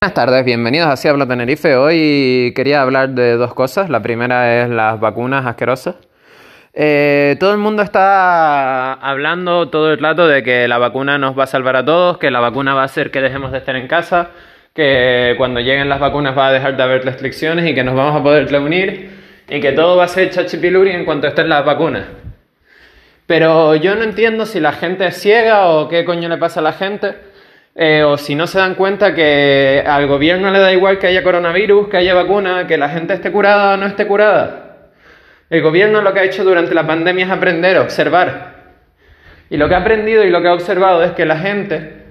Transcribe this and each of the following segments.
Buenas tardes, bienvenidos a Ciablo Tenerife. Hoy quería hablar de dos cosas. La primera es las vacunas asquerosas. Eh, todo el mundo está hablando todo el rato de que la vacuna nos va a salvar a todos, que la vacuna va a hacer que dejemos de estar en casa, que cuando lleguen las vacunas va a dejar de haber restricciones y que nos vamos a poder reunir y que todo va a ser chachipiluri en cuanto estén las vacunas. Pero yo no entiendo si la gente es ciega o qué coño le pasa a la gente. Eh, o si no se dan cuenta que al gobierno le da igual que haya coronavirus, que haya vacuna, que la gente esté curada o no esté curada. El gobierno lo que ha hecho durante la pandemia es aprender, observar. Y lo que ha aprendido y lo que ha observado es que la gente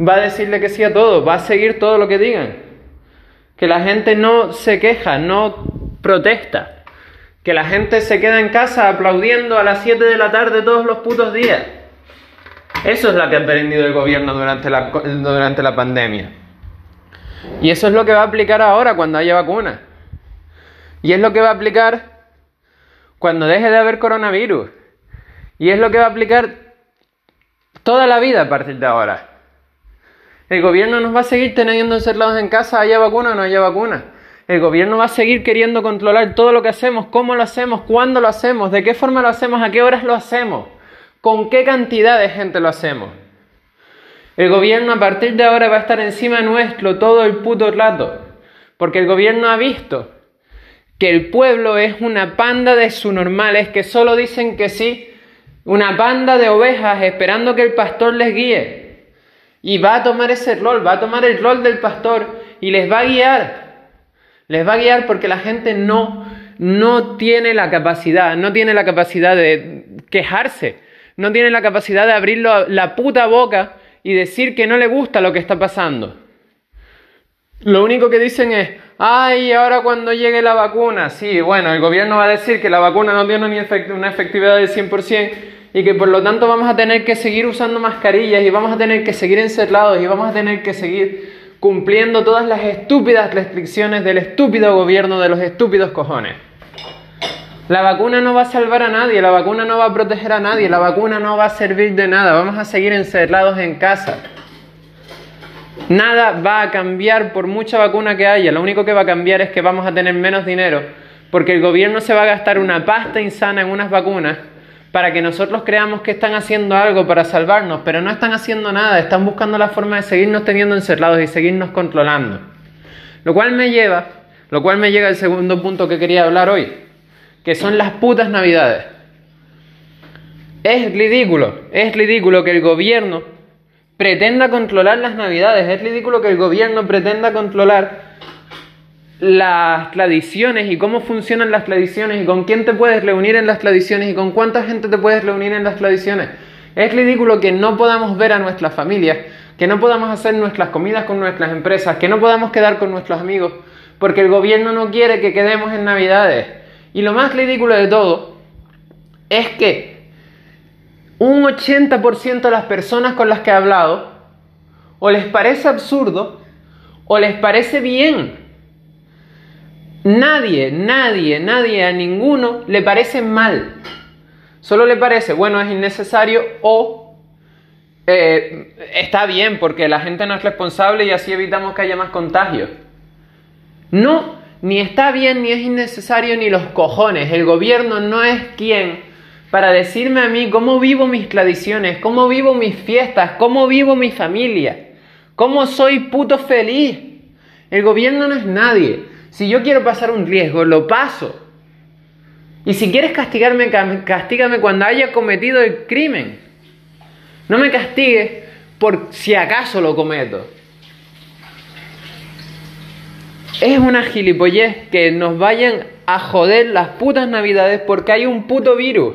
va a decirle que sí a todo, va a seguir todo lo que digan. Que la gente no se queja, no protesta. Que la gente se queda en casa aplaudiendo a las 7 de la tarde todos los putos días. Eso es lo que ha aprendido el gobierno durante la, durante la pandemia. Y eso es lo que va a aplicar ahora cuando haya vacuna. Y es lo que va a aplicar cuando deje de haber coronavirus. Y es lo que va a aplicar toda la vida a partir de ahora. El gobierno nos va a seguir teniendo encerrados en casa, haya vacuna o no haya vacuna. El gobierno va a seguir queriendo controlar todo lo que hacemos, cómo lo hacemos, cuándo lo hacemos, de qué forma lo hacemos, a qué horas lo hacemos. ¿Con qué cantidad de gente lo hacemos? El gobierno a partir de ahora va a estar encima nuestro todo el puto rato. Porque el gobierno ha visto que el pueblo es una panda de subnormales que solo dicen que sí, una panda de ovejas esperando que el pastor les guíe. Y va a tomar ese rol, va a tomar el rol del pastor y les va a guiar. Les va a guiar porque la gente no, no tiene la capacidad, no tiene la capacidad de quejarse no tiene la capacidad de abrir la puta boca y decir que no le gusta lo que está pasando. Lo único que dicen es, ay, ahora cuando llegue la vacuna, sí, bueno, el gobierno va a decir que la vacuna no tiene una efectividad del 100% y que por lo tanto vamos a tener que seguir usando mascarillas y vamos a tener que seguir encerrados y vamos a tener que seguir cumpliendo todas las estúpidas restricciones del estúpido gobierno de los estúpidos cojones. La vacuna no va a salvar a nadie, la vacuna no va a proteger a nadie, la vacuna no va a servir de nada, vamos a seguir encerrados en casa. Nada va a cambiar por mucha vacuna que haya, lo único que va a cambiar es que vamos a tener menos dinero, porque el gobierno se va a gastar una pasta insana en unas vacunas para que nosotros creamos que están haciendo algo para salvarnos, pero no están haciendo nada, están buscando la forma de seguirnos teniendo encerrados y seguirnos controlando. Lo cual me lleva, lo cual me llega al segundo punto que quería hablar hoy que son las putas navidades. Es ridículo, es ridículo que el gobierno pretenda controlar las navidades, es ridículo que el gobierno pretenda controlar las tradiciones y cómo funcionan las tradiciones y con quién te puedes reunir en las tradiciones y con cuánta gente te puedes reunir en las tradiciones. Es ridículo que no podamos ver a nuestras familias, que no podamos hacer nuestras comidas con nuestras empresas, que no podamos quedar con nuestros amigos, porque el gobierno no quiere que quedemos en navidades. Y lo más ridículo de todo es que un 80% de las personas con las que he hablado o les parece absurdo o les parece bien. Nadie, nadie, nadie, a ninguno le parece mal. Solo le parece, bueno, es innecesario o eh, está bien porque la gente no es responsable y así evitamos que haya más contagios. No, ni está bien, ni es innecesario, ni los cojones. El gobierno no es quien para decirme a mí cómo vivo mis tradiciones, cómo vivo mis fiestas, cómo vivo mi familia, cómo soy puto feliz. El gobierno no es nadie. Si yo quiero pasar un riesgo, lo paso. Y si quieres castigarme, castígame cuando haya cometido el crimen. No me castigues por si acaso lo cometo. Es una gilipollez que nos vayan a joder las putas navidades porque hay un puto virus.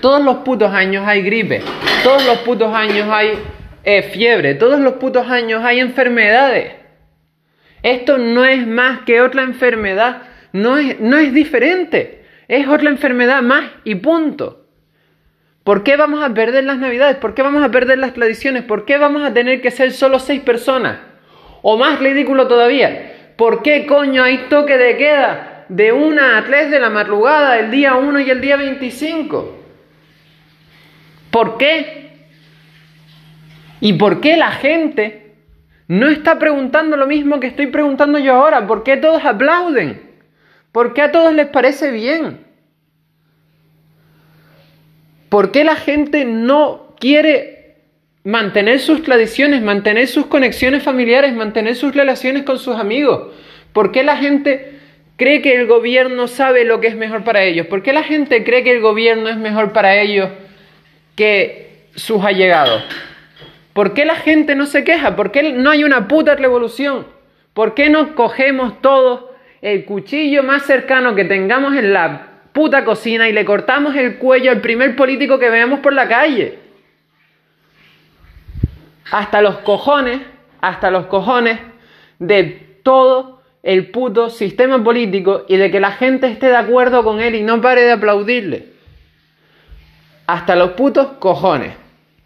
Todos los putos años hay gripe. Todos los putos años hay eh, fiebre. Todos los putos años hay enfermedades. Esto no es más que otra enfermedad. No es, no es diferente. Es otra enfermedad más y punto. ¿Por qué vamos a perder las navidades? ¿Por qué vamos a perder las tradiciones? ¿Por qué vamos a tener que ser solo seis personas? O más ridículo todavía, ¿Por qué coño hay toque de queda de 1 a 3 de la madrugada el día 1 y el día 25? ¿Por qué? ¿Y por qué la gente no está preguntando lo mismo que estoy preguntando yo ahora. ¿Por qué todos aplauden? ¿Por qué a todos les parece bien? ¿Por qué la gente no quiere mantener sus tradiciones, mantener sus conexiones familiares, mantener sus relaciones con sus amigos? ¿Por qué la gente cree que el gobierno sabe lo que es mejor para ellos? ¿Por qué la gente cree que el gobierno es mejor para ellos que sus allegados? ¿Por qué la gente no se queja? ¿Por qué no hay una puta revolución? ¿Por qué no cogemos todos el cuchillo más cercano que tengamos en la puta cocina y le cortamos el cuello al primer político que veamos por la calle? Hasta los cojones, hasta los cojones de todo el puto sistema político y de que la gente esté de acuerdo con él y no pare de aplaudirle. Hasta los putos cojones.